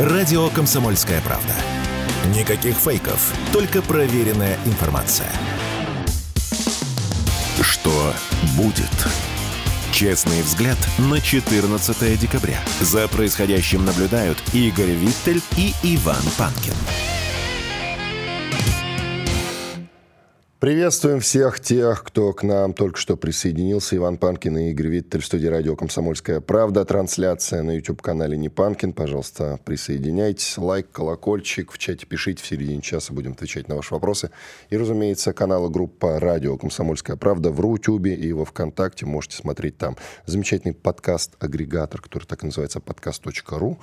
Радио «Комсомольская правда». Никаких фейков, только проверенная информация. Что будет? Честный взгляд на 14 декабря. За происходящим наблюдают Игорь Виттель и Иван Панкин. Приветствуем всех тех, кто к нам только что присоединился. Иван Панкин и Игорь Виттель в студии радио «Комсомольская правда». Трансляция на YouTube-канале «Не Панкин». Пожалуйста, присоединяйтесь. Лайк, колокольчик. В чате пишите. В середине часа будем отвечать на ваши вопросы. И, разумеется, канал и группа радио «Комсомольская правда» в Рутюбе и во Вконтакте. Можете смотреть там. Замечательный подкаст-агрегатор, который так и называется подкаст.ру.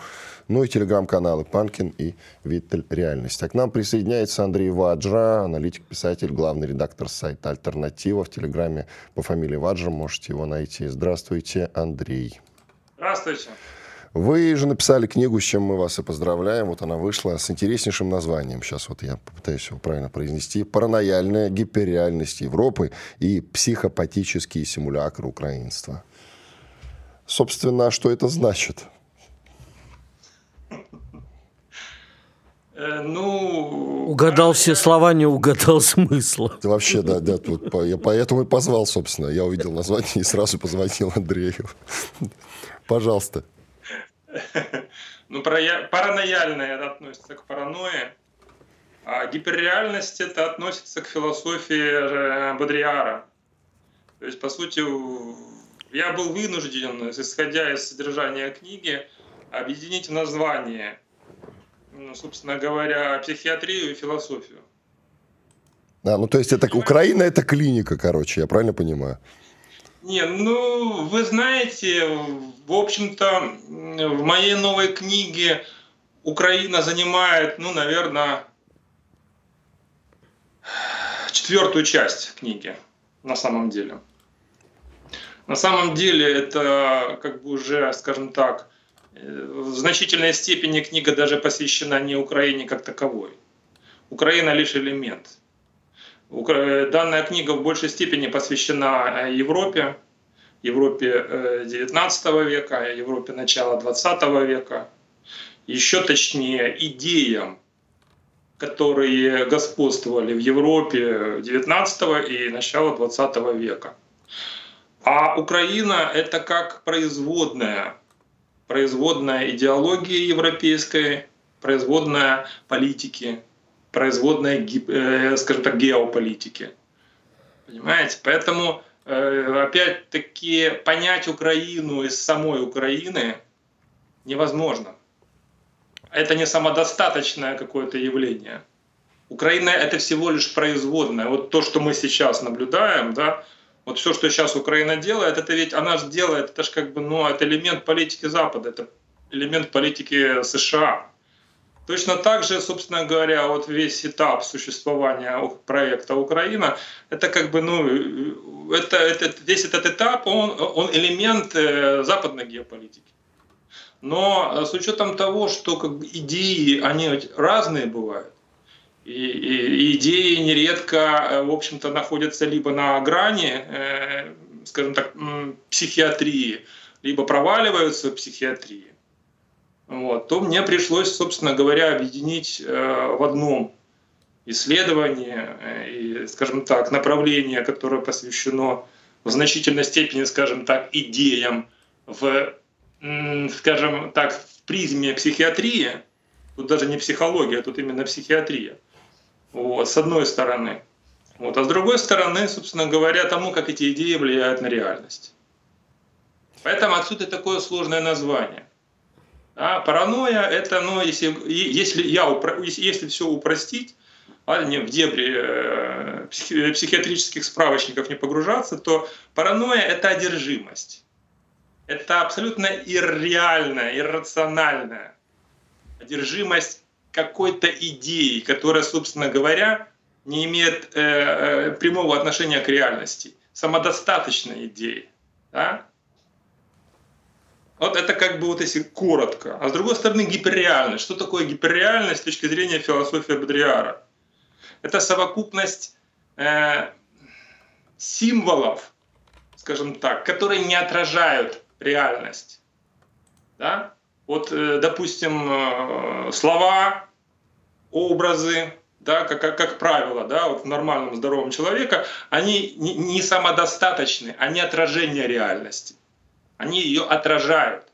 Ну и телеграм-каналы «Панкин» и «Виттель. Реальность». А к нам присоединяется Андрей Ваджра, аналитик, писатель, главный редактор сайта «Альтернатива» в Телеграме по фамилии Ваджа. Можете его найти. Здравствуйте, Андрей. Здравствуйте. Вы же написали книгу, с чем мы вас и поздравляем. Вот она вышла с интереснейшим названием. Сейчас вот я попытаюсь его правильно произнести. «Паранояльная гиперреальность Европы и психопатические симулякры украинства». Собственно, что это значит? Ну... Угадал все слова, не угадал смысла. Ты вообще, да, да, тут, я поэтому и позвал, собственно. Я увидел название и сразу позвонил Андрею. Пожалуйста. Ну, паранояльное это относится к паранойе, а гиперреальность это относится к философии Бодриара. То есть, по сути, я был вынужден, исходя из содержания книги, объединить название собственно говоря, психиатрию и философию. А, ну то есть это Украина это клиника, короче, я правильно понимаю? Не, ну вы знаете, в общем-то, в моей новой книге Украина занимает, ну, наверное, четвертую часть книги на самом деле. На самом деле это как бы уже, скажем так, в значительной степени книга даже посвящена не Украине как таковой. Украина лишь элемент. Данная книга в большей степени посвящена э, Европе, Европе 19 э, века, Европе начала 20 века, еще точнее идеям, которые господствовали в Европе 19 и начала 20 века. А Украина это как производная производная идеологии европейской, производная политики, производная, э, скажем так, геополитики. Понимаете? Поэтому, э, опять-таки, понять Украину из самой Украины невозможно. Это не самодостаточное какое-то явление. Украина — это всего лишь производная. Вот то, что мы сейчас наблюдаем, да, вот все, что сейчас Украина делает, это ведь она же делает, это же как бы, ну, это элемент политики Запада, это элемент политики США. Точно так же, собственно говоря, вот весь этап существования проекта Украина, это как бы, ну, это, это, весь этот этап, он, он элемент э, западной геополитики. Но э, с учетом того, что как бы, идеи, они разные бывают, и, идеи нередко, э, в общем-то, находятся либо на грани, э, скажем так, психиатрии, либо проваливаются в психиатрии. Вот, то мне пришлось, собственно говоря, объединить э, в одном исследовании и, скажем так, направление, которое посвящено в значительной степени, скажем так, идеям в, скажем так, в призме психиатрии, тут даже не психология, тут именно психиатрия – вот, с одной стороны. Вот, а с другой стороны, собственно говоря, тому, как эти идеи влияют на реальность. Поэтому отсюда такое сложное название. А паранойя – это, ну, если, если, я, если все упростить, а не в дебри э, психиатрических справочников не погружаться, то паранойя – это одержимость. Это абсолютно ирреальная, иррациональная одержимость какой-то идеей, которая, собственно говоря, не имеет э, э, прямого отношения к реальности, самодостаточной идеей. Да? Вот это как бы вот если коротко. А с другой стороны гиперреальность. Что такое гиперреальность с точки зрения философии Бодриара? Это совокупность э, символов, скажем так, которые не отражают реальность. Да? вот, э, допустим, э, слова, образы, да, как, как, как правило, да, вот в нормальном здоровом человека, они не, не самодостаточны, они отражение реальности. Они ее отражают.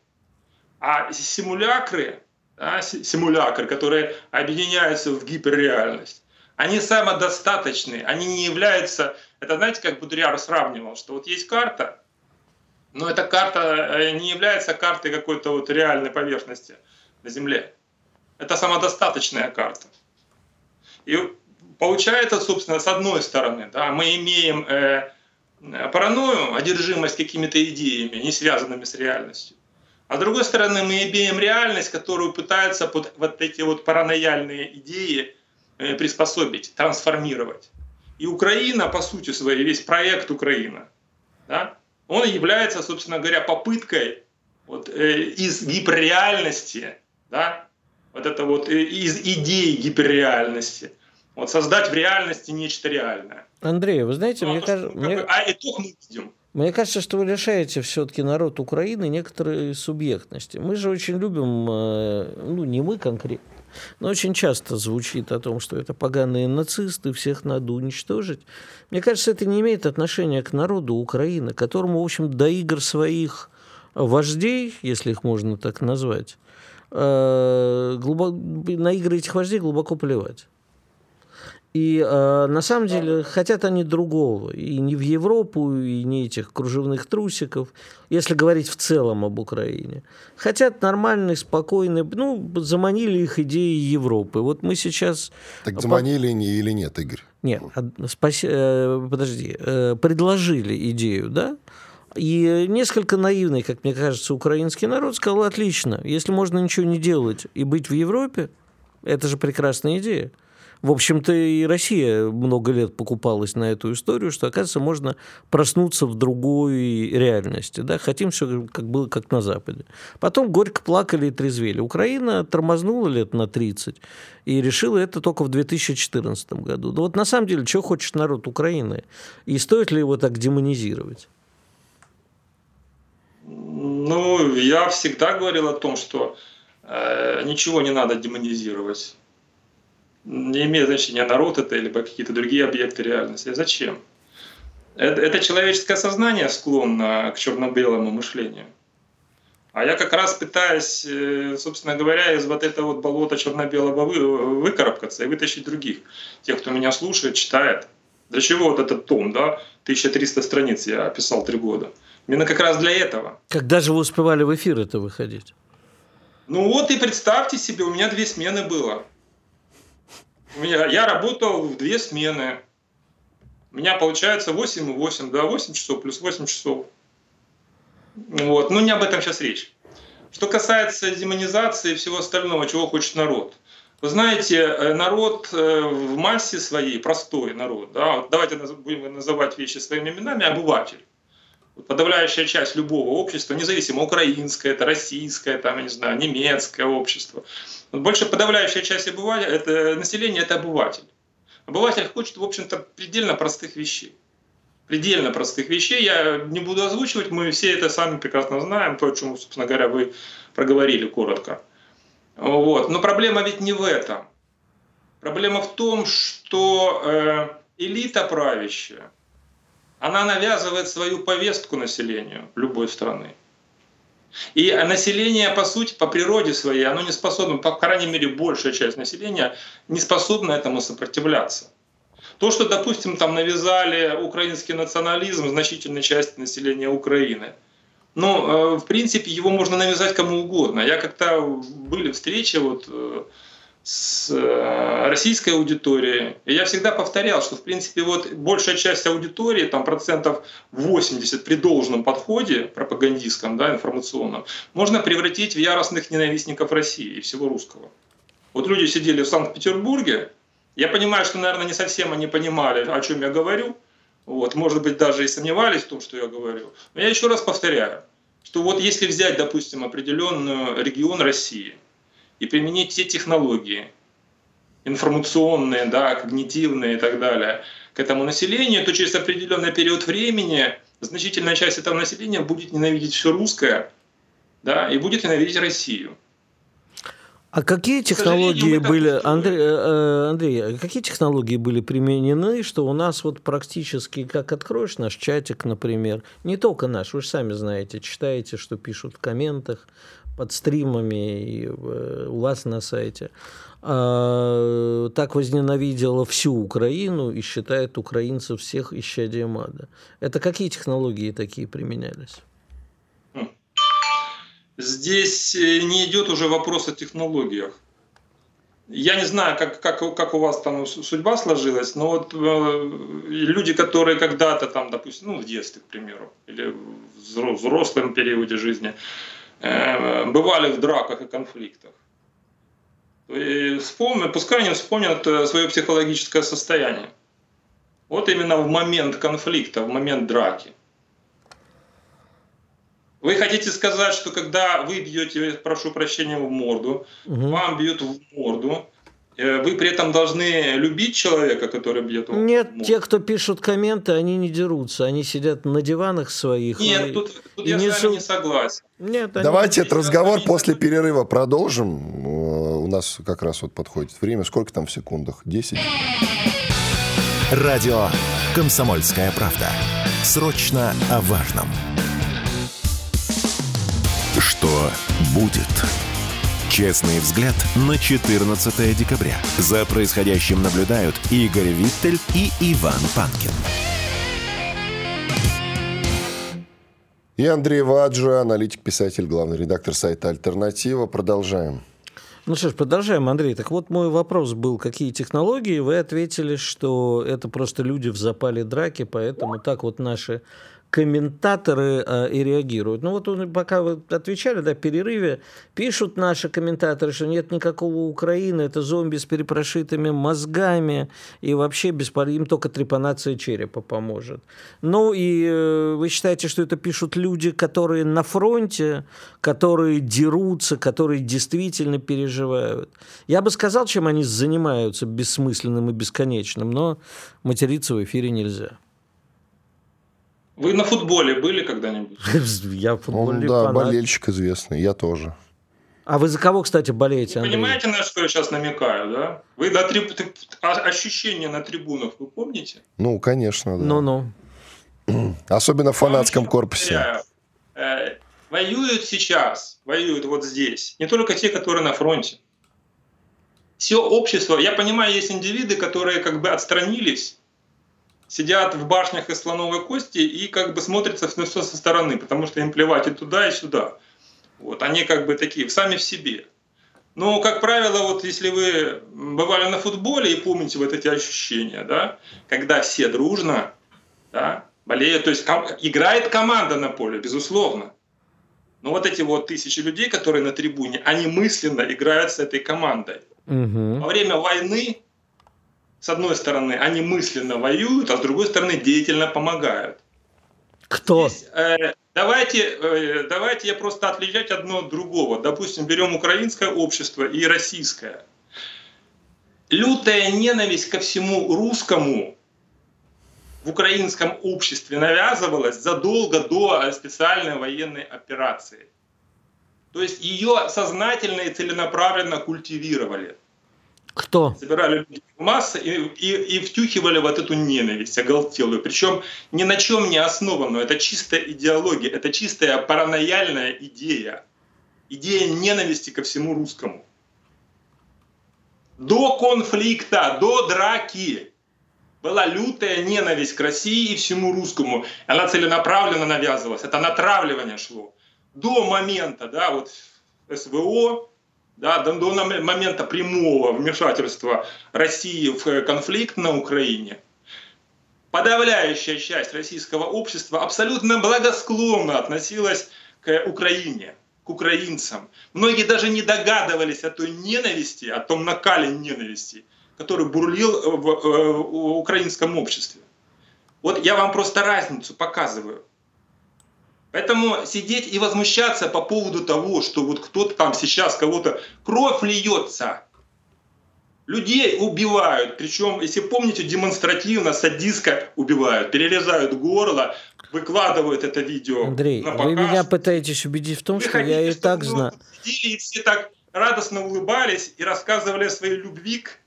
А симулякры, да, симулякры, которые объединяются в гиперреальность, они самодостаточны, они не являются... Это знаете, как Будриар сравнивал, что вот есть карта, но эта карта э, не является картой какой-то вот реальной поверхности на Земле. Это самодостаточная карта. И получается, собственно, с одной стороны, да, мы имеем э, паранойю, одержимость какими-то идеями, не связанными с реальностью. А с другой стороны, мы имеем реальность, которую пытаются под вот эти вот паранояльные идеи э, приспособить, трансформировать. И Украина, по сути своей, весь проект Украина, да, он является, собственно говоря, попыткой вот, э, из гиперреальности, да, вот это вот из идей гиперреальности, вот создать в реальности нечто реальное. Андрей, вы знаете, ну, мне кажется... Мне... А итог мы видим. Мне кажется, что вы лишаете все-таки народ Украины некоторой субъектности. Мы же очень любим, э, ну не мы конкретно, но очень часто звучит о том, что это поганые нацисты, всех надо уничтожить. Мне кажется, это не имеет отношения к народу Украины, которому, в общем, до игр своих вождей, если их можно так назвать, э, глубоко, на игры этих вождей глубоко плевать. И э, на самом деле хотят они другого. И не в Европу, и не этих кружевных трусиков, если говорить в целом об Украине. Хотят нормальной, спокойной, ну, заманили их идеи Европы. Вот мы сейчас... Так заманили по... или нет, Игорь? Нет, спаси... Э, подожди, э, предложили идею, да? И несколько наивный, как мне кажется, украинский народ сказал, отлично, если можно ничего не делать и быть в Европе, это же прекрасная идея. В общем-то, и Россия много лет покупалась на эту историю, что, оказывается, можно проснуться в другой реальности. Да? Хотим все, как было, как на Западе. Потом горько плакали и трезвели. Украина тормознула лет на 30 и решила это только в 2014 году. Да вот на самом деле, чего хочет народ Украины? И стоит ли его так демонизировать? Ну, я всегда говорил о том, что э, ничего не надо демонизировать не имеет значения, народ это или какие-то другие объекты реальности. А зачем? Это, это человеческое сознание склонно к черно-белому мышлению. А я как раз пытаюсь, э, собственно говоря, из вот этого вот болота черно-белого вы, выкарабкаться и вытащить других. Тех, кто меня слушает, читает. Для чего вот этот том, да? 1300 страниц я писал три года. Именно как раз для этого. Когда же вы успевали в эфир это выходить? Ну вот и представьте себе, у меня две смены было. Я, я работал в две смены. У меня получается 8 и 8, да, 8 часов плюс 8 часов. Вот. Но не об этом сейчас речь. Что касается демонизации и всего остального, чего хочет народ. Вы знаете, э, народ э, в массе своей, простой народ, да, давайте будем называть вещи своими именами, обыватель. Подавляющая часть любого общества, независимо украинское, это российское, там, я не знаю, немецкое общество, больше подавляющая часть обывателя, это, населения – это обыватель. Обыватель хочет, в общем-то, предельно простых вещей. Предельно простых вещей. Я не буду озвучивать, мы все это сами прекрасно знаем, то, о чем, собственно говоря, вы проговорили коротко. Вот. Но проблема ведь не в этом. Проблема в том, что э, элита правящая, она навязывает свою повестку населению любой страны. И население, по сути, по природе своей, оно не способно, по крайней мере, большая часть населения не способна этому сопротивляться. То, что, допустим, там навязали украинский национализм значительной части населения Украины, ну, э, в принципе, его можно навязать кому угодно. Я как-то были встречи вот э, с э, российской аудиторией. И я всегда повторял, что в принципе вот большая часть аудитории, там процентов 80 при должном подходе пропагандистском, да, информационном, можно превратить в яростных ненавистников России и всего русского. Вот люди сидели в Санкт-Петербурге, я понимаю, что, наверное, не совсем они понимали, о чем я говорю, вот, может быть, даже и сомневались в том, что я говорю. Но я еще раз повторяю, что вот если взять, допустим, определенный регион России – и применить те технологии информационные, да, когнитивные и так далее к этому населению, то через определенный период времени значительная часть этого населения будет ненавидеть все русское да, и будет ненавидеть Россию. А какие технологии были, Андрей, э, э, Андрей, а какие технологии были применены, что у нас вот практически, как откроешь наш чатик, например, не только наш, вы же сами знаете, читаете, что пишут в комментах, под стримами и э, у вас на сайте, а, так возненавидела всю Украину и считает украинцев всех исчадием ада. Это какие технологии такие применялись? Здесь э, не идет уже вопрос о технологиях. Я не знаю, как, как, как у вас там судьба сложилась, но вот э, люди, которые когда-то там, допустим, ну, в детстве, к примеру, или в взрослом периоде жизни, э, бывали в драках и конфликтах. И вспомни, пускай они вспомнят э, свое психологическое состояние. Вот именно в момент конфликта, в момент драки – вы хотите сказать, что когда вы бьете, прошу прощения, в морду, угу. вам бьют в морду, э, вы при этом должны любить человека, который бьет в Нет, морду? те, кто пишут комменты, они не дерутся, они сидят на диванах своих. Нет, и, тут, тут и я не с вами не согласен. Нет, Давайте этот разговор они... после перерыва продолжим. Э, у нас как раз вот подходит время. Сколько там в секундах? Десять? Радио «Комсомольская правда». Срочно о важном. Что будет? Честный взгляд на 14 декабря. За происходящим наблюдают Игорь Виттель и Иван Панкин. И Андрей Ваджа, аналитик, писатель, главный редактор сайта «Альтернатива». Продолжаем. Ну что ж, продолжаем, Андрей. Так вот, мой вопрос был, какие технологии? Вы ответили, что это просто люди в запале драки, поэтому так вот наши комментаторы э, и реагируют. Ну вот он, пока вы отвечали, да, перерыве, пишут наши комментаторы, что нет никакого Украины, это зомби с перепрошитыми мозгами, и вообще беспор... им только трепанация черепа поможет. Ну и э, вы считаете, что это пишут люди, которые на фронте, которые дерутся, которые действительно переживают. Я бы сказал, чем они занимаются бессмысленным и бесконечным, но материться в эфире нельзя. Вы на футболе были когда-нибудь? Я футбольный Он, да, фанат. болельщик известный, я тоже. А вы за кого, кстати, болеете, Вы понимаете, на что я сейчас намекаю, да? Вы на триб... А, ощущения на трибунах, вы помните? Ну, конечно, да. Ну-ну. Особенно в фанатском корпусе. Э, воюют сейчас, воюют вот здесь, не только те, которые на фронте. Все общество, я понимаю, есть индивиды, которые как бы отстранились сидят в башнях из слоновой кости и как бы смотрятся на все со стороны, потому что им плевать и туда, и сюда. Вот, они как бы такие, сами в себе. Но, как правило, вот если вы бывали на футболе и помните вот эти ощущения, да, когда все дружно да, болеют, то есть ком- играет команда на поле, безусловно. Но вот эти вот тысячи людей, которые на трибуне, они мысленно играют с этой командой. Угу. Во время войны с одной стороны, они мысленно воюют, а с другой стороны, деятельно помогают. Кто? Здесь, э, давайте, э, давайте я просто отличать одно от другого. Допустим, берем украинское общество и российское. Лютая ненависть ко всему русскому в украинском обществе навязывалась задолго до специальной военной операции. То есть ее сознательно и целенаправленно культивировали. Кто? Собирали массы и, и, и втюхивали вот эту ненависть оголтелую. Причем ни на чем не основанную. Это чистая идеология, это чистая паранояльная идея. Идея ненависти ко всему русскому. До конфликта, до драки была лютая ненависть к России и всему русскому. Она целенаправленно навязывалась. Это натравливание шло. До момента, да, вот СВО, да, до, до момента прямого вмешательства России в конфликт на Украине, подавляющая часть российского общества абсолютно благосклонно относилась к Украине, к украинцам. Многие даже не догадывались о той ненависти, о том накале ненависти, который бурлил в, э, в украинском обществе. Вот я вам просто разницу показываю. Поэтому сидеть и возмущаться по поводу того, что вот кто-то там сейчас кого-то кровь льется, людей убивают, причем, если помните, демонстративно, садистко убивают, перерезают горло, выкладывают это видео. Андрей, вы меня пытаетесь убедить в том, вы что хотите, я и так знаю. И все так радостно улыбались и рассказывали о своей любви к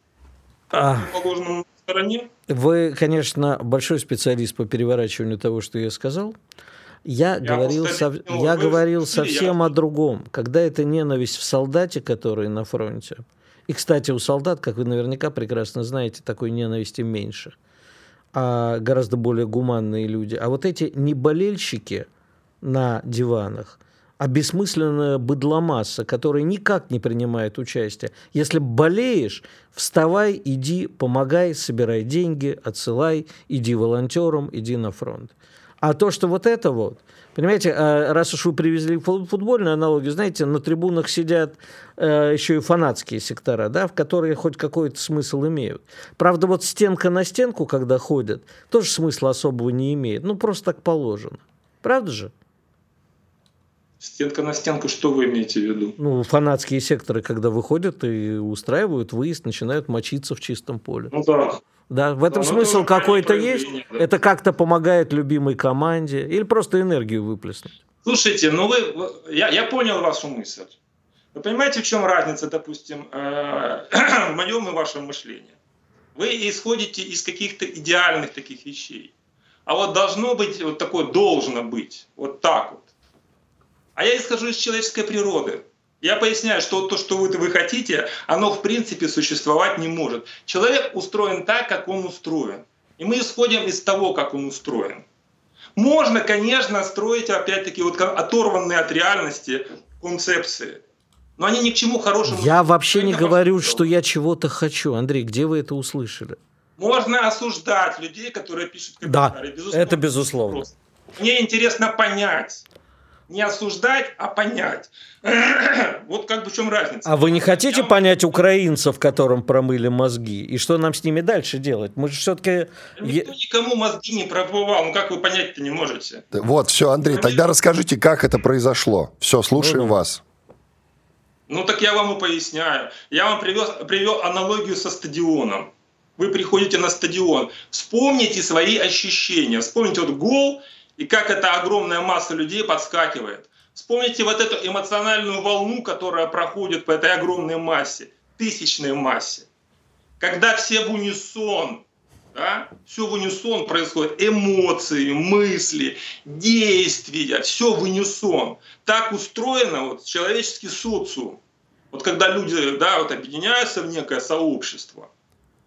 а... положенному стороне. Вы, конечно, большой специалист по переворачиванию того, что я сказал. Я, я говорил, со... я говорил совсем я... о другом. Когда это ненависть в солдате, который на фронте. И, кстати, у солдат, как вы наверняка прекрасно знаете, такой ненависти меньше. А гораздо более гуманные люди. А вот эти неболельщики на диванах, а бессмысленная быдломасса, которая никак не принимает участие. Если болеешь, вставай, иди, помогай, собирай деньги, отсылай, иди волонтером, иди на фронт. А то, что вот это вот, понимаете, а, раз уж вы привезли футбольную аналогию, знаете, на трибунах сидят э, еще и фанатские сектора, да, в которые хоть какой-то смысл имеют. Правда, вот стенка на стенку, когда ходят, тоже смысла особого не имеет. Ну, просто так положено. Правда же? Стенка на стенку, что вы имеете в виду? Ну, фанатские секторы, когда выходят и устраивают выезд, начинают мочиться в чистом поле. Ну да. Да, в этом да, ну, смысл какой-то есть. Да. Это как-то помогает любимой команде или просто энергию выплеснуть. Слушайте, ну вы, я, я понял вашу мысль. Вы понимаете, в чем разница, допустим, э, в моем и вашем мышлении? Вы исходите из каких-то идеальных таких вещей. А вот должно быть, вот такое должно быть, вот так вот. А я исхожу из человеческой природы. Я поясняю, что то, что вы, вы хотите, оно в принципе существовать не может. Человек устроен так, как он устроен. И мы исходим из того, как он устроен. Можно, конечно, строить, опять-таки, вот оторванные от реальности концепции. Но они ни к чему хорошему... Я вообще не говорю, что я чего-то хочу. Андрей, где вы это услышали? Можно осуждать людей, которые пишут комментарии. Да, безусловно, это безусловно. Мне интересно понять, не осуждать, а понять. вот как бы в чем разница. А вы не хотите Я... понять украинцев, которым промыли мозги? И что нам с ними дальше делать? Мы же все-таки... Никто никому мозги не промывал. Ну как вы понять-то не можете? Вот, все, Андрей, тогда расскажите, как это произошло. Все, слушаем ну, вас. Ну так я вам и поясняю. Я вам привез, привел аналогию со стадионом. Вы приходите на стадион, вспомните свои ощущения. Вспомните вот гол – и как эта огромная масса людей подскакивает. Вспомните вот эту эмоциональную волну, которая проходит по этой огромной массе, тысячной массе. Когда все в унисон, да, все в унисон происходит, эмоции, мысли, действия, все в унисон. Так устроено вот человеческий социум. Вот когда люди да, вот объединяются в некое сообщество –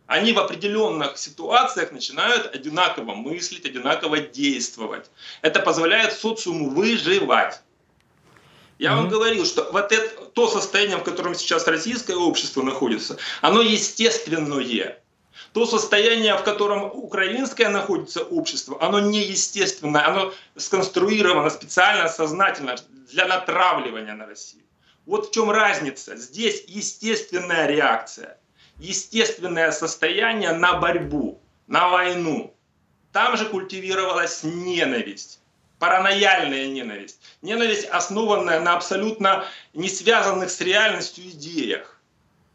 они в определенных ситуациях начинают одинаково мыслить, одинаково действовать. Это позволяет социуму выживать. Я mm-hmm. вам говорил, что вот это, то состояние, в котором сейчас российское общество находится, оно естественное. То состояние, в котором украинское находится общество, оно неестественное, оно сконструировано специально, сознательно для натравливания на Россию. Вот в чем разница. Здесь естественная реакция естественное состояние на борьбу, на войну. Там же культивировалась ненависть, паранояльная ненависть. Ненависть, основанная на абсолютно не связанных с реальностью идеях.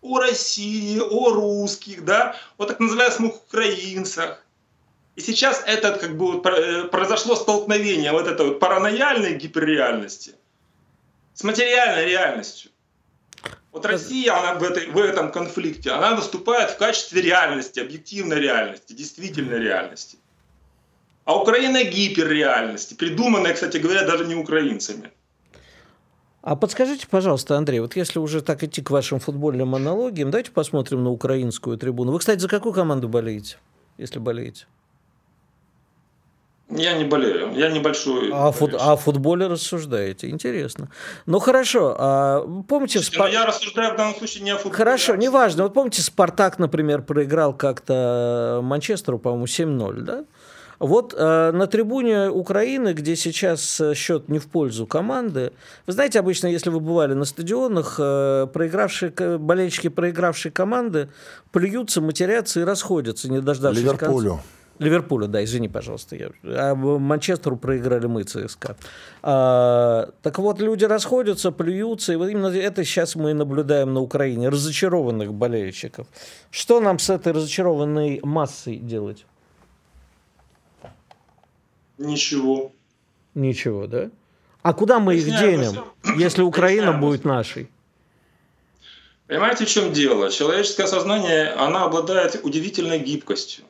О России, о русских, да, о так называемых украинцах. И сейчас это как бы э, произошло столкновение вот этой вот паранояльной гиперреальности с материальной реальностью. Вот Россия, она в, этой, в этом конфликте, она выступает в качестве реальности, объективной реальности, действительной реальности. А Украина гиперреальности, придуманная, кстати говоря, даже не украинцами. А подскажите, пожалуйста, Андрей, вот если уже так идти к вашим футбольным аналогиям, давайте посмотрим на украинскую трибуну. Вы, кстати, за какую команду болеете, если болеете? Я не болею, я небольшой. А, фут, а о футболе рассуждаете, интересно. Ну хорошо, а, помните... Слушайте, Спар... я рассуждаю в данном случае не о футболе. Хорошо, неважно. Вот помните, Спартак, например, проиграл как-то Манчестеру, по-моему, 7-0, да? Вот э, на трибуне Украины, где сейчас счет не в пользу команды, вы знаете, обычно, если вы бывали на стадионах, э, проигравшие, болельщики проигравшей команды плюются, матерятся и расходятся, не дождавшись Ливерпулю. Конца. Ливерпулю, да, извини, пожалуйста. Я... А Манчестеру проиграли мы, ЦСКА. А, так вот, люди расходятся, плюются, и вот именно это сейчас мы наблюдаем на Украине, разочарованных болельщиков. Что нам с этой разочарованной массой делать? Ничего. Ничего, да? А куда мы их денем, если Украина будет нашей? Понимаете, в чем дело? Человеческое сознание, оно обладает удивительной гибкостью.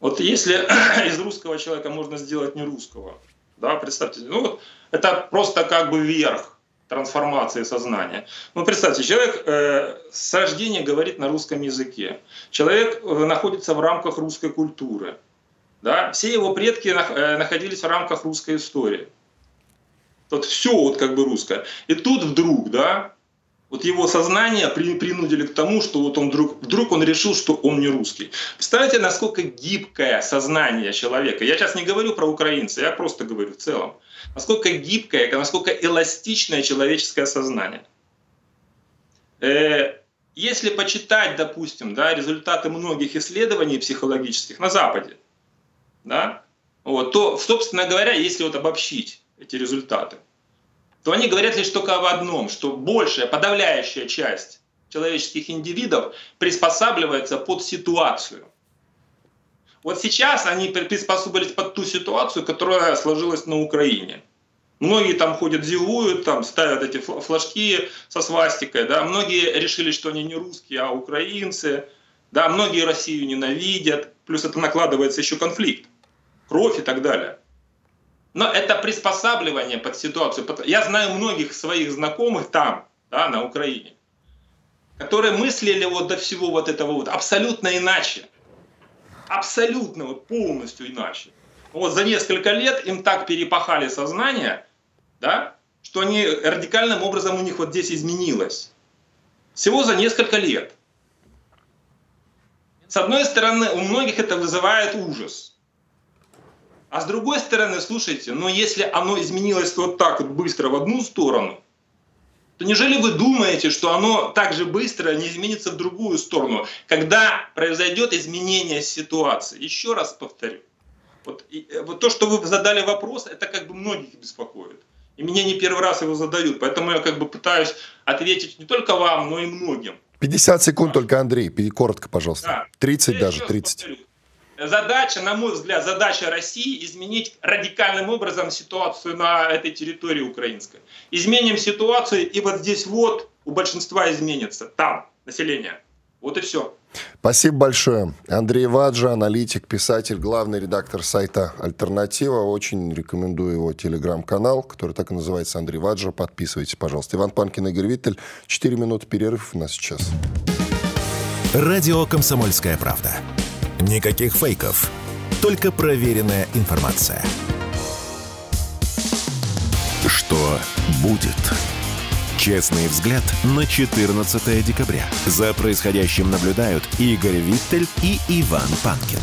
Вот если из русского человека можно сделать не русского, да, представьте, ну вот это просто как бы верх трансформации сознания. Ну, представьте, человек э, с рождения говорит на русском языке. Человек э, находится в рамках русской культуры. Да? Все его предки э, находились в рамках русской истории. Вот все вот как бы русское. И тут вдруг, да, вот его сознание при, принудили к тому, что вот он вдруг, вдруг он решил, что он не русский. Представляете, насколько гибкое сознание человека. Я сейчас не говорю про украинца, я просто говорю в целом. Насколько гибкое, насколько эластичное человеческое сознание. Э, если почитать, допустим, да, результаты многих исследований психологических на Западе, да, вот, то, собственно говоря, если вот обобщить эти результаты, то они говорят лишь только об одном, что большая, подавляющая часть человеческих индивидов приспосабливается под ситуацию. Вот сейчас они приспособились под ту ситуацию, которая сложилась на Украине. Многие там ходят, зилуют, там ставят эти флажки со свастикой, да, многие решили, что они не русские, а украинцы, да, многие Россию ненавидят, плюс это накладывается еще конфликт, кровь и так далее. Но это приспосабливание под ситуацию. Я знаю многих своих знакомых там, да, на Украине, которые мыслили вот до всего вот этого вот абсолютно иначе. Абсолютно вот полностью иначе. Вот за несколько лет им так перепахали сознание, да, что они радикальным образом у них вот здесь изменилось. Всего за несколько лет. С одной стороны, у многих это вызывает ужас. А с другой стороны, слушайте, но если оно изменилось вот так вот быстро в одну сторону, то неужели вы думаете, что оно так же быстро не изменится в другую сторону, когда произойдет изменение ситуации? Еще раз повторю. Вот, и, э, вот то, что вы задали вопрос, это как бы многих беспокоит. И меня не первый раз его задают. Поэтому я как бы пытаюсь ответить не только вам, но и многим. 50 секунд да. только, Андрей. Коротко, пожалуйста. Да. 30 я даже, 30. Повторю задача, на мой взгляд, задача России изменить радикальным образом ситуацию на этой территории украинской. Изменим ситуацию, и вот здесь вот у большинства изменится, там, население. Вот и все. Спасибо большое. Андрей Ваджа, аналитик, писатель, главный редактор сайта «Альтернатива». Очень рекомендую его телеграм-канал, который так и называется «Андрей Ваджа». Подписывайтесь, пожалуйста. Иван Панкин, Игорь Виттель. Четыре минуты перерыв у нас сейчас. Радио «Комсомольская правда». Никаких фейков, только проверенная информация. Что будет? Честный взгляд на 14 декабря. За происходящим наблюдают Игорь Виттель и Иван Панкин.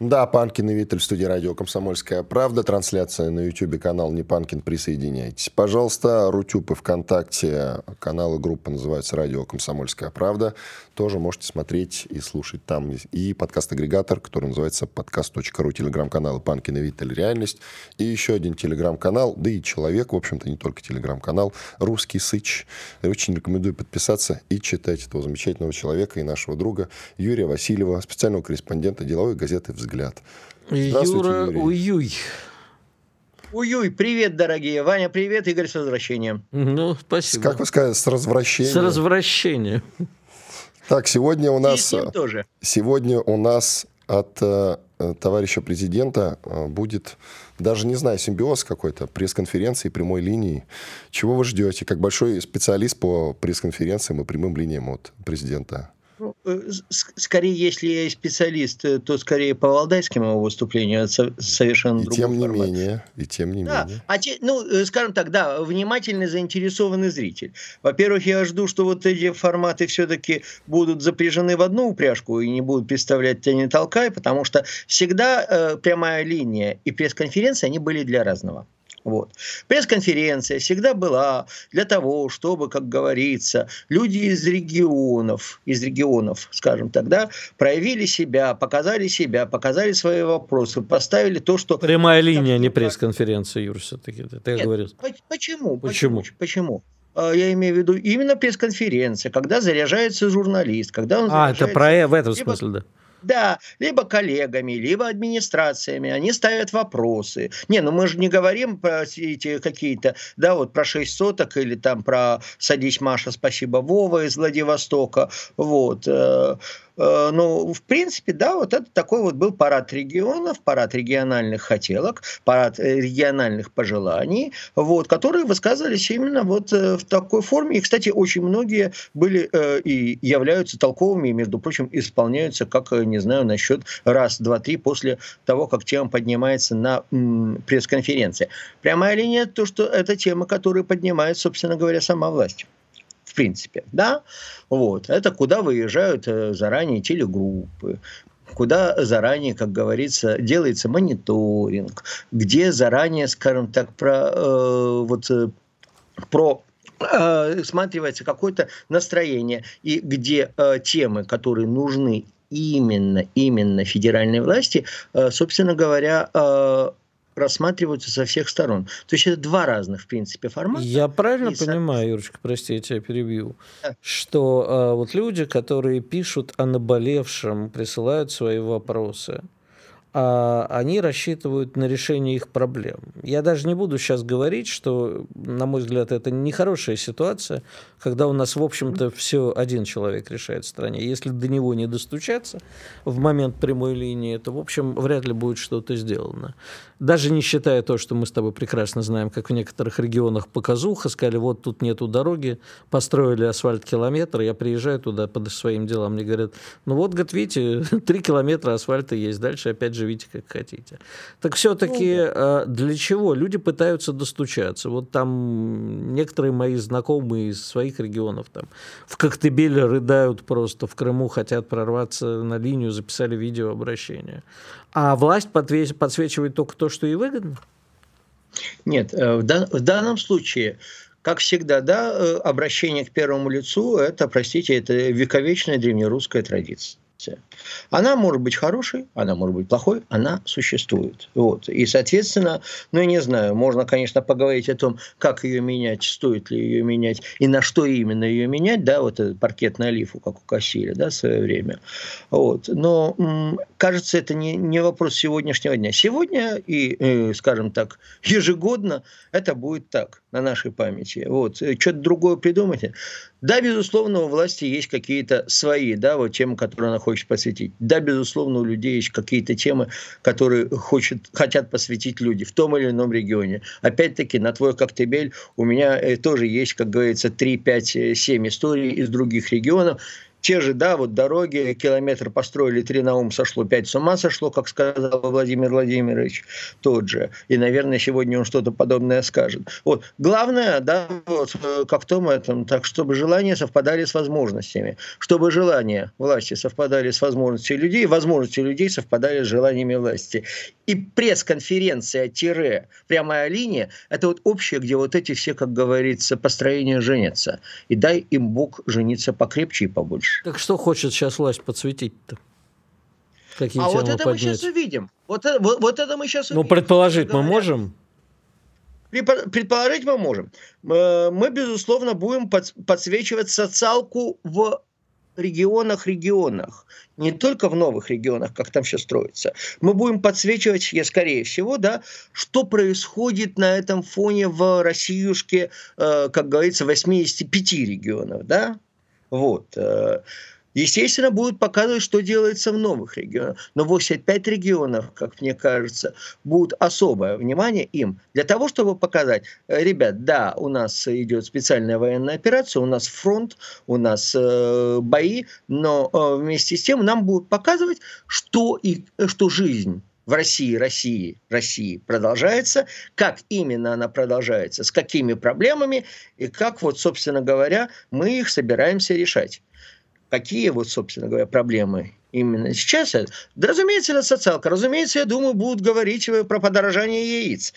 Да, Панкин и Виттель в студии радио «Комсомольская правда». Трансляция на YouTube, канал «Не Панкин». Присоединяйтесь. Пожалуйста, Рутюб и ВКонтакте. Каналы группы называются «Радио Комсомольская правда». Тоже можете смотреть и слушать там. И подкаст-агрегатор, который называется подкаст.ру. Телеграм-каналы «Панкин и Виттель. Реальность». И еще один телеграм-канал, да и человек, в общем-то, не только телеграм-канал, «Русский Сыч». Очень рекомендую подписаться и читать этого замечательного человека и нашего друга Юрия Васильева, специального корреспондента деловой газеты «Взгляд» взгляд. Юра Юрий. Уюй. Уюй, привет, дорогие. Ваня, привет, Игорь, с возвращением. Ну, спасибо. Как вы сказали, с развращением. С развращением. Так, сегодня у нас... тоже. Сегодня у нас от э, товарища президента э, будет, даже не знаю, симбиоз какой-то, пресс-конференции, прямой линии. Чего вы ждете? Как большой специалист по пресс-конференциям и прямым линиям от президента? Ну, э, скорее, если я специалист, э, то скорее по валдайским его выступлению совершенно и тем не формат. менее, и тем не да. менее. А те, ну, э, скажем так, да, внимательный, заинтересованный зритель. Во-первых, я жду, что вот эти форматы все-таки будут запряжены в одну упряжку и не будут представлять тяни толкай, потому что всегда э, прямая линия и пресс-конференция, они были для разного. Вот. Пресс-конференция всегда была для того, чтобы, как говорится, люди из регионов, из регионов, скажем так, да, проявили себя, показали себя, показали свои вопросы, поставили то, что... Прямая линия, а не пресс-конференция, Юр, все-таки, ты Нет, говорил. Почему? Почему? Почему? А, я имею в виду именно пресс-конференция, когда заряжается журналист, когда он А, это про в этом смысле, да? Да, либо коллегами, либо администрациями. Они ставят вопросы. Не, ну мы же не говорим про эти какие-то, да, вот про 6 соток или там про «Садись, Маша, спасибо, Вова» из Владивостока. Вот. Э, ну, в принципе, да, вот это такой вот был парад регионов, парад региональных хотелок, парад э, региональных пожеланий, вот, которые высказывались именно вот э, в такой форме. И, кстати, очень многие были и являются толковыми, и, между прочим, исполняются, как, не знаю, насчет раз, два, три после того, как тема поднимается на пресс-конференции. Прямая линия то, что это тема, которую поднимает, собственно говоря, сама власть в принципе, да, вот, это куда выезжают э, заранее телегруппы, куда заранее, как говорится, делается мониторинг, где заранее, скажем так, про э, вот э, про э, сматривается какое-то настроение и где э, темы, которые нужны именно именно федеральной власти, э, собственно говоря, рассматриваются со всех сторон. То есть это два разных, в принципе, формата. Я правильно и понимаю. Юрочка, прости, я тебя перебью, да. что а, вот люди, которые пишут о наболевшем, присылают свои вопросы, а они рассчитывают на решение их проблем. Я даже не буду сейчас говорить, что, на мой взгляд, это нехорошая ситуация, когда у нас, в общем-то, все один человек решает в стране. Если до него не достучаться в момент прямой линии, то, в общем, вряд ли будет что-то сделано. Даже не считая то, что мы с тобой прекрасно знаем, как в некоторых регионах показуха, сказали, вот тут нету дороги, построили асфальт километр, я приезжаю туда по своим делам, мне говорят, ну вот, говорит, видите, три километра асфальта есть, дальше опять живите как хотите. Так все-таки ну, да. для чего? Люди пытаются достучаться. Вот там некоторые мои знакомые из своих регионов там в Коктебеле рыдают просто, в Крыму хотят прорваться на линию, записали видеообращение. А власть подсвечивает только то, что ей выгодно? Нет, э, в, дан, в данном случае как всегда, да, э, обращение к первому лицу – это, простите, это вековечная древнерусская традиция информация. Она может быть хорошей, она может быть плохой, она существует. Вот. И, соответственно, ну, я не знаю, можно, конечно, поговорить о том, как ее менять, стоит ли ее менять и на что именно ее менять, да, вот этот паркет на лифу, как у Кассиля, да, в свое время. Вот. Но, кажется, это не, не вопрос сегодняшнего дня. Сегодня и, э, скажем так, ежегодно это будет так на нашей памяти. Вот. Что-то другое придумайте. Да, безусловно, у власти есть какие-то свои, да, вот темы, которые она хочет посвятить. Да, безусловно, у людей есть какие-то темы, которые хочет, хотят посвятить люди в том или ином регионе. Опять-таки, на твой Коктебель у меня э, тоже есть, как говорится, 3, 5, 7 историй из других регионов, те же, да, вот дороги, километр построили, три на ум сошло, пять с ума сошло, как сказал Владимир Владимирович, тот же. И, наверное, сегодня он что-то подобное скажет. Вот. Главное, да, вот, э, как в том этом, так, чтобы желания совпадали с возможностями. Чтобы желания власти совпадали с возможностями людей, возможности людей совпадали с желаниями власти. И пресс-конференция, тире, прямая линия, это вот общее, где вот эти все, как говорится, построения женятся. И дай им Бог жениться покрепче и побольше дальше. Так что хочет сейчас власть подсветить-то? Какие а вот это поднять? мы сейчас увидим. Вот, э, вот, вот это мы сейчас ну, увидим. Ну, предположить мы можем? Предположить мы можем. Мы, безусловно, будем подсвечивать социалку в регионах-регионах, не только в новых регионах, как там все строится. Мы будем подсвечивать, я скорее всего, да, что происходит на этом фоне в Россиюшке, э, как говорится, 85 регионов, да, вот. Э, естественно, будут показывать, что делается в новых регионах. Но 85 регионов, как мне кажется, будут особое внимание им для того, чтобы показать, э, ребят, да, у нас идет специальная военная операция, у нас фронт, у нас э, бои, но э, вместе с тем нам будут показывать, что, и, что жизнь в России, России, России продолжается, как именно она продолжается, с какими проблемами и как вот, собственно говоря, мы их собираемся решать. Какие вот, собственно говоря, проблемы именно сейчас. Да, разумеется, это социалка. Разумеется, я думаю, будут говорить про подорожание яиц.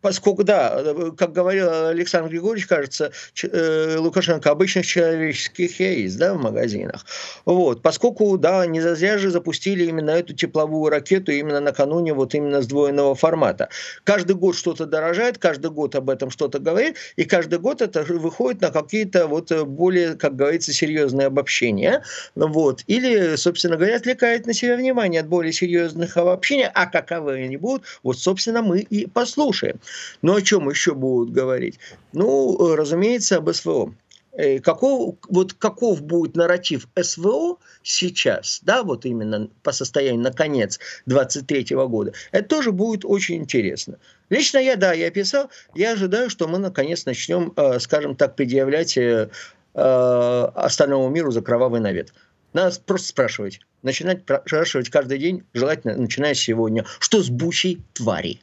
Поскольку, да, как говорил Александр Григорьевич, кажется, э, Лукашенко, обычных человеческих яиц, да, в магазинах. Вот, поскольку, да, не зазря же запустили именно эту тепловую ракету именно накануне вот именно сдвоенного формата. Каждый год что-то дорожает, каждый год об этом что-то говорит, и каждый год это выходит на какие-то вот более, как говорится, серьезные обобщения. Вот. Или, собственно говоря, отвлекает на себя внимание от более серьезных обобщений, а каковы они будут, вот, собственно, мы и послушаем. Ну, о чем еще будут говорить? Ну, разумеется, об СВО. Э, каков, вот каков будет нарратив СВО сейчас, да, вот именно по состоянию на конец 23 года, это тоже будет очень интересно. Лично я, да, я писал, я ожидаю, что мы наконец начнем, э, скажем так, предъявлять э, остальному миру за кровавый навет. Надо просто спрашивать, начинать спрашивать каждый день, желательно начиная с сегодня, что с бучей твари?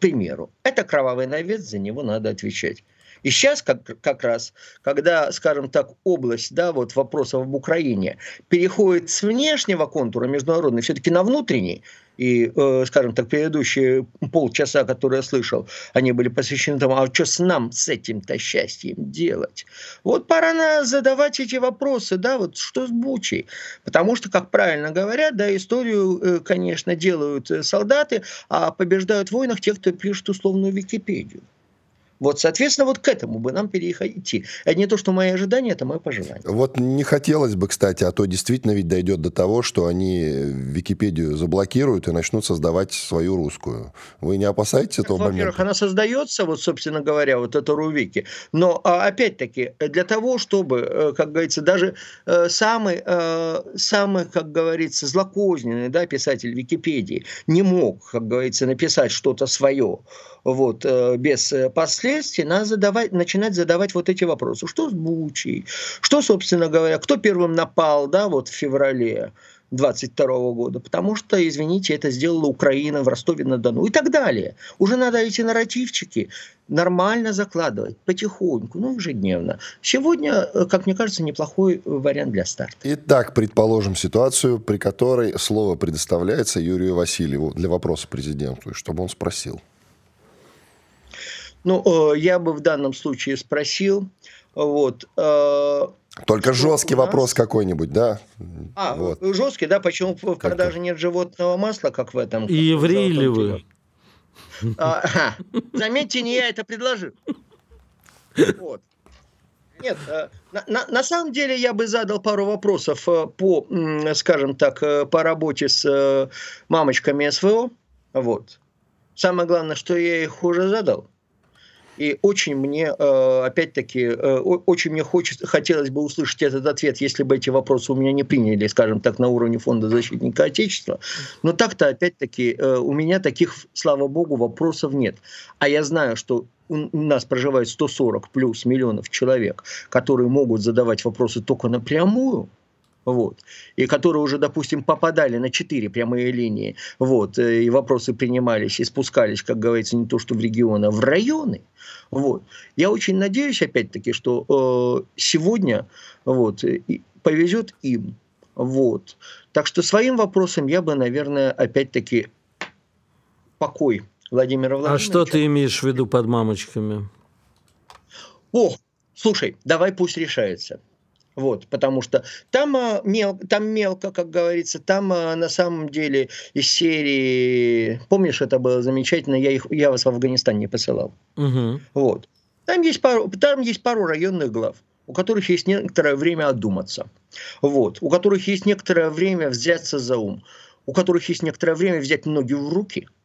Примеру, это кровавый навет, за него надо отвечать. И сейчас как, как раз, когда, скажем так, область да, вот вопросов об Украине переходит с внешнего контура международный все-таки на внутренний, и, э, скажем так, предыдущие полчаса, которые я слышал, они были посвящены тому, а что с нам с этим-то счастьем делать? Вот пора на задавать эти вопросы, да, вот что с Бучей? Потому что, как правильно говорят, да, историю, э, конечно, делают э, солдаты, а побеждают в войнах те, кто пишет условную Википедию. Вот, соответственно, вот к этому бы нам перейти. Это не то, что мои ожидания, это мое пожелание. Вот не хотелось бы, кстати, а то действительно ведь дойдет до того, что они Википедию заблокируют и начнут создавать свою русскую. Вы не опасаетесь этого момента? Во-первых, она создается, вот, собственно говоря, вот это Рувики. Но, а, опять-таки, для того, чтобы, э, как говорится, даже э, самый, э, самый, как говорится, злокозненный да, писатель Википедии не мог, как говорится, написать что-то свое, вот, э, без э, последствий, надо задавать, начинать задавать вот эти вопросы. Что с Бучей? Что, собственно говоря, кто первым напал, да, вот в феврале? 22 года, потому что, извините, это сделала Украина в Ростове-на-Дону и так далее. Уже надо эти нарративчики нормально закладывать, потихоньку, ну, ежедневно. Сегодня, э, как мне кажется, неплохой вариант для старта. Итак, предположим ситуацию, при которой слово предоставляется Юрию Васильеву для вопроса президенту, чтобы он спросил. Ну, э, я бы в данном случае спросил, вот. Э, Только жесткий нас... вопрос какой-нибудь, да? А, вот. жесткий, да? Почему в продаже нет животного масла, как в этом? И евреи ли вы? А, заметьте, не я это предложил. Вот. Нет, э, на, на, на самом деле я бы задал пару вопросов по, скажем так, по работе с мамочками СВО. Вот. Самое главное, что я их уже задал. И очень мне, э, опять-таки, э, очень мне хочется, хотелось бы услышать этот ответ, если бы эти вопросы у меня не приняли, скажем так, на уровне Фонда защитника Отечества. Но так-то, опять-таки, э, у меня таких, слава богу, вопросов нет. А я знаю, что у нас проживает 140 плюс миллионов человек, которые могут задавать вопросы только напрямую, вот, и которые уже, допустим, попадали на четыре прямые линии, вот, и вопросы принимались и спускались, как говорится, не то что в регионы, а в районы, вот. Я очень надеюсь, опять-таки, что э, сегодня вот, повезет им. Вот. Так что своим вопросом я бы, наверное, опять-таки покой Владимира Владимировича. А что ты имеешь в виду под мамочками? О, слушай, давай пусть решается. Вот, потому что там, а, мел, там мелко, как говорится, там а, на самом деле из серии, помнишь, это было замечательно, я, их, я вас в Афганистан не посылал. Угу. Вот. Там есть, пару, там есть пару районных глав, у которых есть некоторое время одуматься, вот, у которых есть некоторое время взяться за ум, у которых есть некоторое время взять ноги в руки –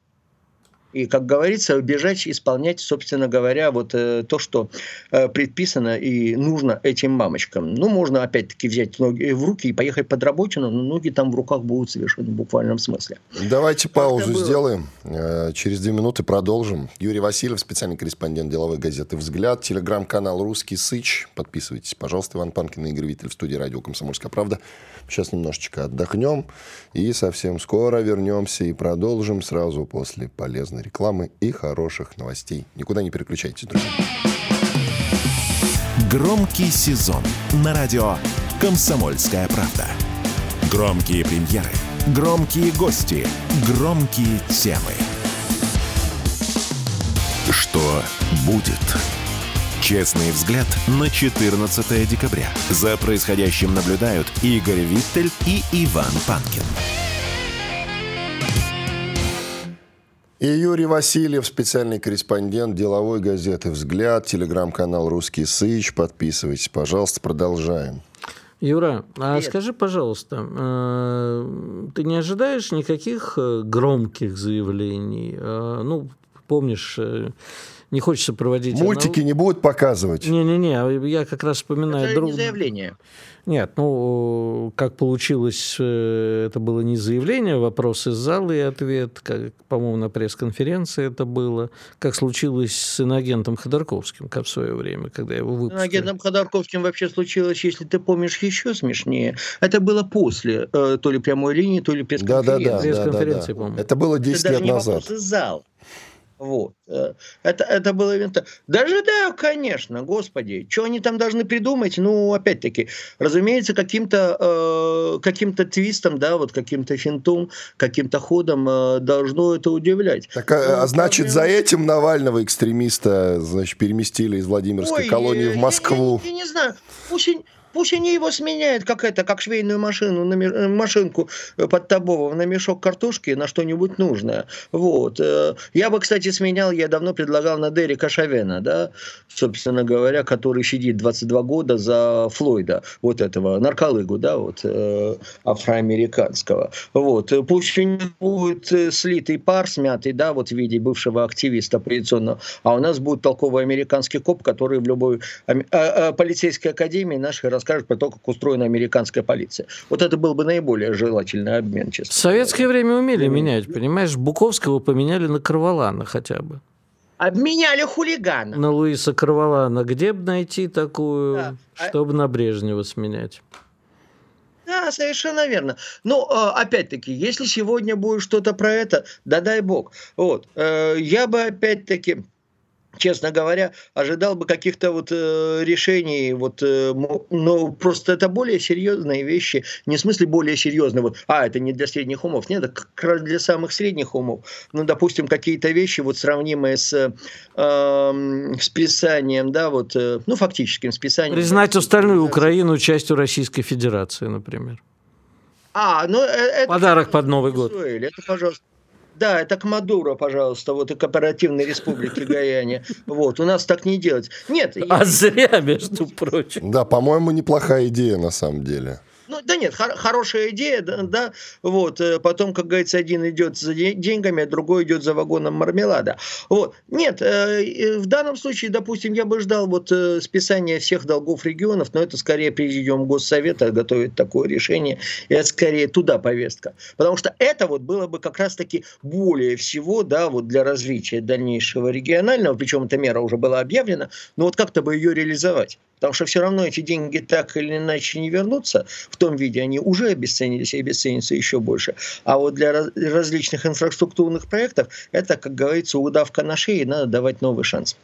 и, как говорится, бежать, исполнять, собственно говоря, вот э, то, что э, предписано и нужно этим мамочкам. Ну, можно опять-таки взять ноги в руки и поехать под работину, но ноги там в руках будут совершенно в буквальном смысле. Давайте паузу сделаем. Э, через две минуты продолжим. Юрий Васильев, специальный корреспондент деловой газеты «Взгляд», телеграм-канал «Русский Сыч». Подписывайтесь, пожалуйста. Иван Панкин и Игорь Виттель в студии радио «Комсомольская правда». Сейчас немножечко отдохнем и совсем скоро вернемся и продолжим сразу после полезной рекламы и хороших новостей. Никуда не переключайтесь, друзья. Громкий сезон на радио «Комсомольская правда». Громкие премьеры, громкие гости, громкие темы. Что будет? Честный взгляд на 14 декабря. За происходящим наблюдают Игорь Виттель и Иван Панкин. И Юрий Васильев, специальный корреспондент деловой газеты «Взгляд», телеграм-канал «Русский Сыч». Подписывайтесь, пожалуйста. Продолжаем. Юра, а Привет. скажи, пожалуйста, э, ты не ожидаешь никаких э, громких заявлений? Э, ну, помнишь, не хочется проводить... Мультики анал... не будут показывать? Не-не-не, а я как раз вспоминаю... Это друг... не заявление. Нет, ну, как получилось, э, это было не заявление, вопрос из зала и ответ, как, по-моему, на пресс-конференции это было, как случилось с иноагентом Ходорковским, как в свое время, когда его выпустили. С иноагентом Ходорковским вообще случилось, если ты помнишь, еще смешнее. Это было после э, то ли прямой линии, то ли пресс-конференции. Да, да, да, пресс-конференции, да, да, да. по-моему. Это было 10 это лет назад. Это не вопрос из зала. Вот. Э, это, это было винта. Даже да, конечно, господи. Что они там должны придумать? Ну, опять-таки, разумеется, каким-то э, каким твистом, да, вот каким-то финтом, каким-то ходом э, должно это удивлять. Так, а, ну, а значит, проблема... за этим Навального экстремиста, значит, переместили из Владимирской Ой, колонии в Москву? Я, я, я не знаю. Пусть, Пусть они его сменяют, как это, как швейную машину, на, э, машинку э, под Табовым на мешок картошки, на что-нибудь нужное. Вот. Э, я бы, кстати, сменял, я давно предлагал на Дерека Шавена, да, собственно говоря, который сидит 22 года за Флойда, вот этого, нарколыгу, да, вот, афроамериканского. Вот. Пусть у него будет слитый пар смятый, да, вот в виде бывшего активиста оппозиционного, а у нас будет толковый американский коп, который в любой полицейской академии нашей расскажет про то, как устроена американская полиция. Вот это был бы наиболее желательный обмен, честно. В советское говоря. время умели менять, понимаешь? Буковского поменяли на Карвалана хотя бы. Обменяли хулигана. На Луиса Карвалана. Где бы найти такую, да. А чтобы а... на Брежнева сменять? Да, совершенно верно. Но ну, а, опять-таки, если сегодня будет что-то про это, да дай бог. Вот. Э, я бы опять-таки честно говоря, ожидал бы каких-то вот э, решений, вот, э, но просто это более серьезные вещи, не в смысле более серьезные, вот, а, это не для средних умов, нет, это как раз для самых средних умов. Ну, допустим, какие-то вещи, вот, сравнимые с э, списанием, да, вот, э, ну, фактическим списанием. Признать остальную Украину частью Российской Федерации, например. А, ну, э, это... Подарок под Новый год. Это, пожалуйста, да, это к Мадуро, пожалуйста, вот и Кооперативной Республики Гаяне. Вот, у нас так не делать. Нет. А зря, между прочим. Да, по-моему, неплохая идея на самом деле. Ну, да нет, хор- хорошая идея, да, да, вот, э, потом, как говорится, один идет за деньгами, а другой идет за вагоном мармелада. Вот, нет, э, в данном случае, допустим, я бы ждал вот э, списания всех долгов регионов, но это скорее президиум Госсовета готовит такое решение, и это скорее туда повестка. Потому что это вот было бы как раз-таки более всего, да, вот для развития дальнейшего регионального, причем эта мера уже была объявлена, но вот как-то бы ее реализовать. Потому что все равно эти деньги так или иначе не вернутся в том виде, они уже обесценились и обесценятся еще больше. А вот для различных инфраструктурных проектов это, как говорится, удавка на шее, надо давать новый шанс.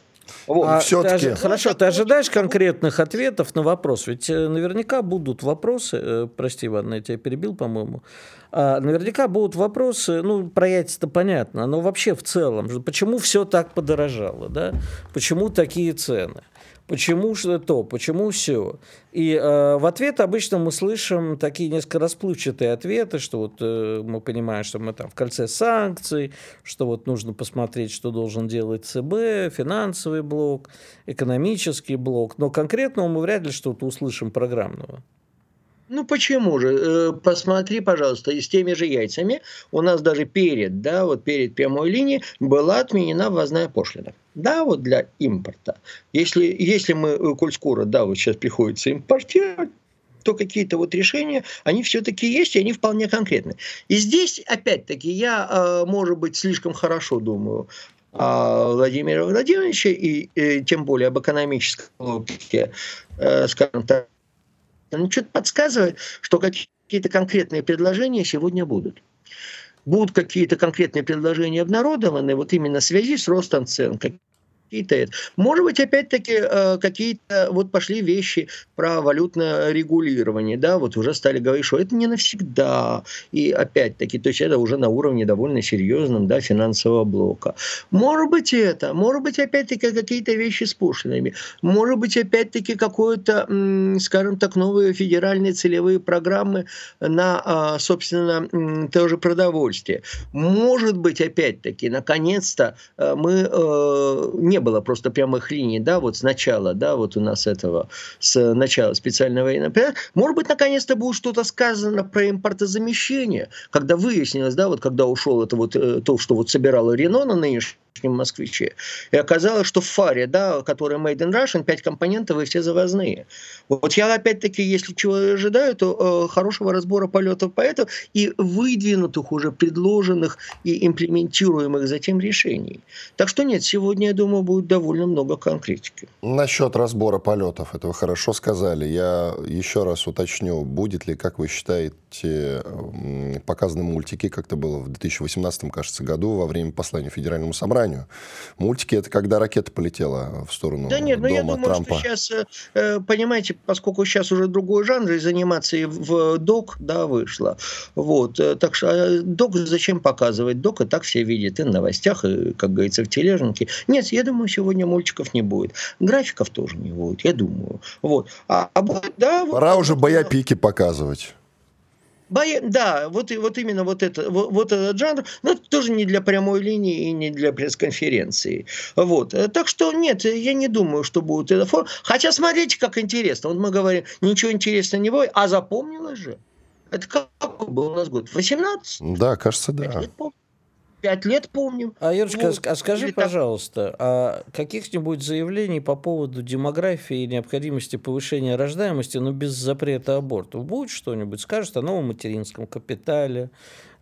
Вот, а все-таки. Ты, хорошо, ты ожидаешь конкретных ответов на вопрос? Ведь э, наверняка будут вопросы, э, прости, Иван, я тебя перебил, по-моему, а, наверняка будут вопросы, ну, про яйца-то понятно, но вообще в целом, почему все так подорожало, да? Почему такие цены? Почему что то, почему все. И э, в ответ обычно мы слышим такие несколько расплывчатые ответы, что вот э, мы понимаем, что мы там в кольце санкций, что вот нужно посмотреть, что должен делать ЦБ, финансовый блок, экономический блок, но конкретного мы вряд ли что-то услышим программного. Ну почему же? Э, посмотри, пожалуйста, с теми же яйцами у нас даже перед, да, вот перед прямой линией была отменена ввозная пошлина. Да, вот для импорта. Если, если мы, э, коль скоро, да, вот сейчас приходится импортировать, то какие-то вот решения, они все-таки есть, и они вполне конкретны. И здесь, опять-таки, я, э, может быть, слишком хорошо думаю о Владимире Владимировиче, и, и тем более об экономической логике, скажем так, но что-то подсказывает, что какие-то конкретные предложения сегодня будут. Будут какие-то конкретные предложения обнародованы вот именно в связи с ростом цен, какие-то... Может быть, опять-таки, э, какие-то вот пошли вещи про валютное регулирование, да, вот уже стали говорить, что это не навсегда, и опять-таки, то есть это уже на уровне довольно серьезном, да, финансового блока. Может быть, это, может быть, опять-таки, какие-то вещи с пошлинами, может быть, опять-таки, какое-то, скажем так, новые федеральные целевые программы на, а, собственно, тоже продовольствие. Может быть, опять-таки, наконец-то э, мы э, было просто прямых линий, да, вот с начала, да, вот у нас этого, с начала специального военного Может быть, наконец-то будет что-то сказано про импортозамещение, когда выяснилось, да, вот когда ушел это вот э, то, что вот собирало Рено на нынешний нынешнем москвиче. И оказалось, что в фаре, да, которая Made in Russian, пять компонентов и все завозные. Вот я опять-таки, если чего ожидаю, то э, хорошего разбора полетов поэтов и выдвинутых уже предложенных и имплементируемых затем решений. Так что нет, сегодня, я думаю, будет довольно много конкретики. Насчет разбора полетов, это вы хорошо сказали. Я еще раз уточню, будет ли, как вы считаете, показаны мультики, как это было в 2018, кажется, году во время послания Федеральному собранию, собранию. Мультики это когда ракета полетела в сторону да нет, дома ну я думаю, Трампа. что сейчас, э, э, понимаете, поскольку сейчас уже другой жанр, из анимации в док, да, вышло. Вот, э, так что а док зачем показывать? Док и так все видят и в новостях, и, как говорится, в тележнике. Нет, я думаю, сегодня мультиков не будет. Графиков тоже не будет, я думаю. Вот. А, а будет, да, Пора вот, уже боепики показывать. Бое... Да, вот, вот именно вот, это, вот, вот этот жанр, но это тоже не для прямой линии и не для пресс-конференции. Вот. Так что нет, я не думаю, что будет эта форма. Хотя смотрите, как интересно. Вот мы говорим, ничего интересного не будет, а запомнилось же. Это какой был у нас год? 18? Да, кажется, да. Пять лет помним. А, Юрочка, вот, а скажи, пожалуйста, а каких-нибудь заявлений по поводу демографии и необходимости повышения рождаемости, но без запрета абортов, будет что-нибудь? Скажет о новом материнском капитале,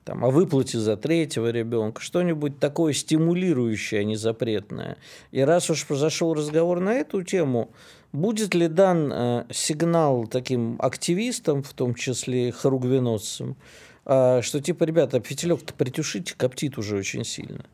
там, о выплате за третьего ребенка, что-нибудь такое стимулирующее, а не запретное. И раз уж произошел разговор на эту тему, будет ли дан э, сигнал таким активистам, в том числе хоругвеносцам, что типа, ребята, фитилек-то притушите, коптит уже очень сильно.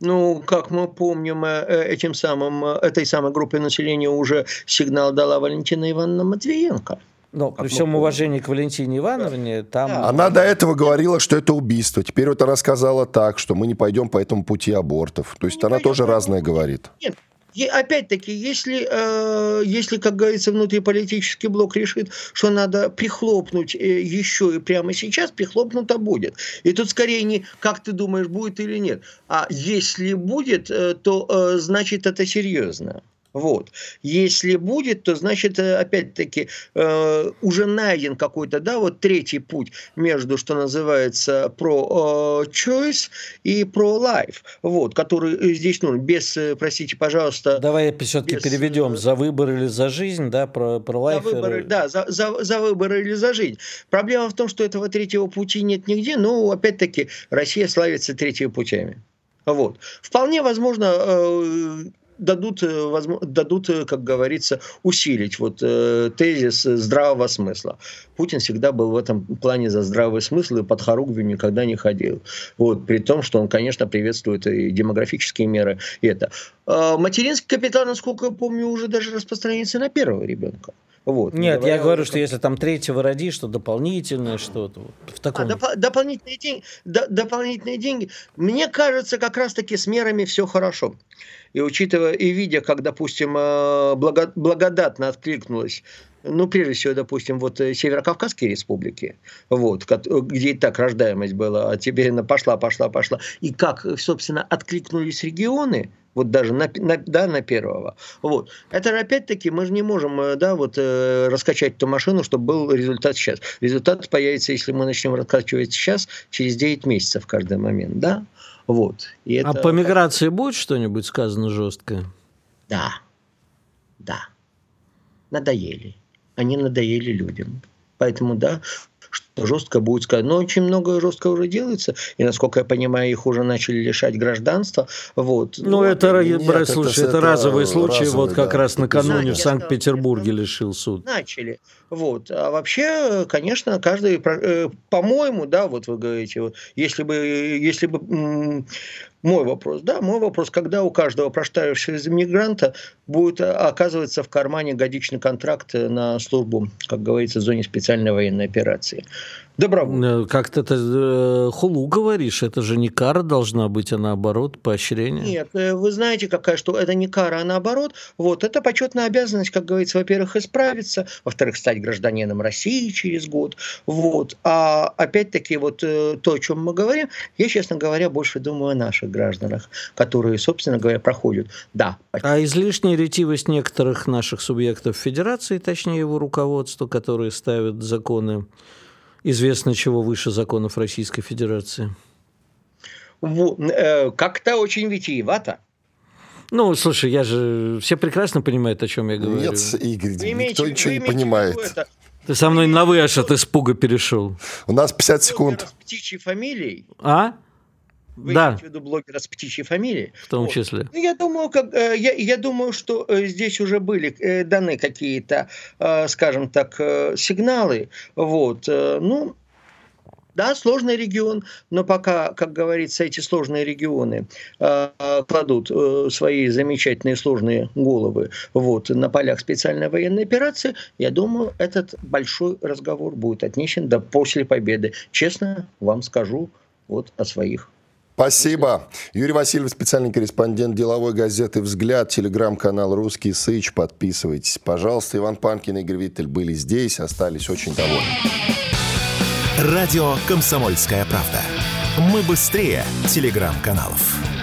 Ну, как мы помним, э, э, этим самым, э, этой самой группе населения уже сигнал дала Валентина Ивановна Матвиенко. Но при всем уважении к Валентине Ивановне, там... Да. Она до этого говорила, что это убийство. Теперь вот она сказала так, что мы не пойдем по этому пути абортов. То есть не она тоже разное говорит. Нет, и опять-таки, если, э, если, как говорится, внутриполитический блок решит, что надо прихлопнуть э, еще и прямо сейчас, прихлопнуто будет. И тут скорее не как ты думаешь, будет или нет, а если будет, э, то э, значит это серьезно. Вот. Если будет, то значит, э, опять-таки, э, уже найден какой-то, да, вот третий путь между, что называется, про э, choice и про life, вот, который здесь, ну, без, э, простите, пожалуйста... Давай все-таки без, переведем, за выбор или за жизнь, да, про, про life. За выбор, да, за, за, за выбор или за жизнь. Проблема в том, что этого третьего пути нет нигде, но, опять-таки, Россия славится третьими путями. Вот. Вполне возможно, э, дадут, э, дадут, э, как говорится, усилить вот э, тезис здравого смысла. Путин всегда был в этом плане за здравый смысл и под хоругвью никогда не ходил. Вот, при том, что он, конечно, приветствует и демографические меры, и это. А материнский капитал, насколько я помню, уже даже распространяется на первого ребенка. Вот, Нет, я говорю, что если там третьего родишь, что дополнительное что-то. Вот, в таком... а, доп- дополнительные, деньги, до- дополнительные деньги. Мне кажется, как раз-таки с мерами все хорошо. И учитывая, и видя, как, допустим, э, благодатно откликнулась ну, прежде всего, допустим, вот э, Северокавказские республики, вот, где и так рождаемость была, а теперь она пошла, пошла, пошла. И как, собственно, откликнулись регионы, вот даже на, на, да, на первого. Вот. Это опять-таки мы же не можем э, да, вот, раскачать эту машину, чтобы был результат сейчас. Результат появится, если мы начнем раскачивать сейчас, через 9 месяцев в каждый момент. Да? Вот. И а это... А по миграции будет что-нибудь сказано жесткое? Да. Да. Надоели. Они надоели людям. Поэтому, да, что жестко будет сказать. Но очень много жестко уже делается, и, насколько я понимаю, их уже начали лишать гражданства. Вот. Ну, ну это, нет, брать, слушай, это, это разовый случай, разовый, вот как да. раз накануне в Санкт-Петербурге лишил суд. Начали. Вот. А вообще, конечно, каждый, э, по-моему, да, вот вы говорите, вот, если бы, если бы Мой вопрос, да, мой вопрос, когда у каждого проштарившегося мигранта будет оказываться в кармане годичный контракт на службу, как говорится, в зоне специальной военной операции. Добровольно. Э, как ты это э, хулу говоришь? Это же не кара должна быть, а наоборот поощрение. Нет, э, вы знаете, какая, что это не кара, а наоборот. Вот, это почетная обязанность, как говорится, во-первых, исправиться, во-вторых, стать гражданином России через год. Вот. А опять-таки, вот то, о чем мы говорим, я, честно говоря, больше думаю о наших гражданах, которые, собственно говоря, проходят. Да. А излишняя ретивость некоторых наших субъектов Федерации, точнее его руководства, которые ставят законы известно чего выше законов Российской Федерации? Э, как-то очень витиевато. Ну, слушай, я же... Все прекрасно понимают, о чем я говорю. Нет, Игорь, вы никто имеете, ничего не понимает. Ты со мной на «вы» аж от испуга перешел. У нас 50 секунд. С птичьей фамилией. А? Вы да. имеете в виду блогера с птичьей фамилией? В том вот. числе. Ну, я думаю, как, э, я, я думаю, что э, здесь уже были э, даны какие-то, скажем так, сигналы. Вот. Ну, да, сложный регион, но пока, как говорится, эти сложные регионы э, кладут э, свои замечательные сложные головы вот, на полях специальной военной операции, я думаю, этот большой разговор будет отнесен до после победы. Честно вам скажу вот о своих Спасибо. Юрий Васильев, специальный корреспондент деловой газеты «Взгляд», телеграм-канал «Русский Сыч». Подписывайтесь, пожалуйста. Иван Панкин и Игорь Виттель были здесь, остались очень довольны. Радио «Комсомольская правда». Мы быстрее телеграм-каналов.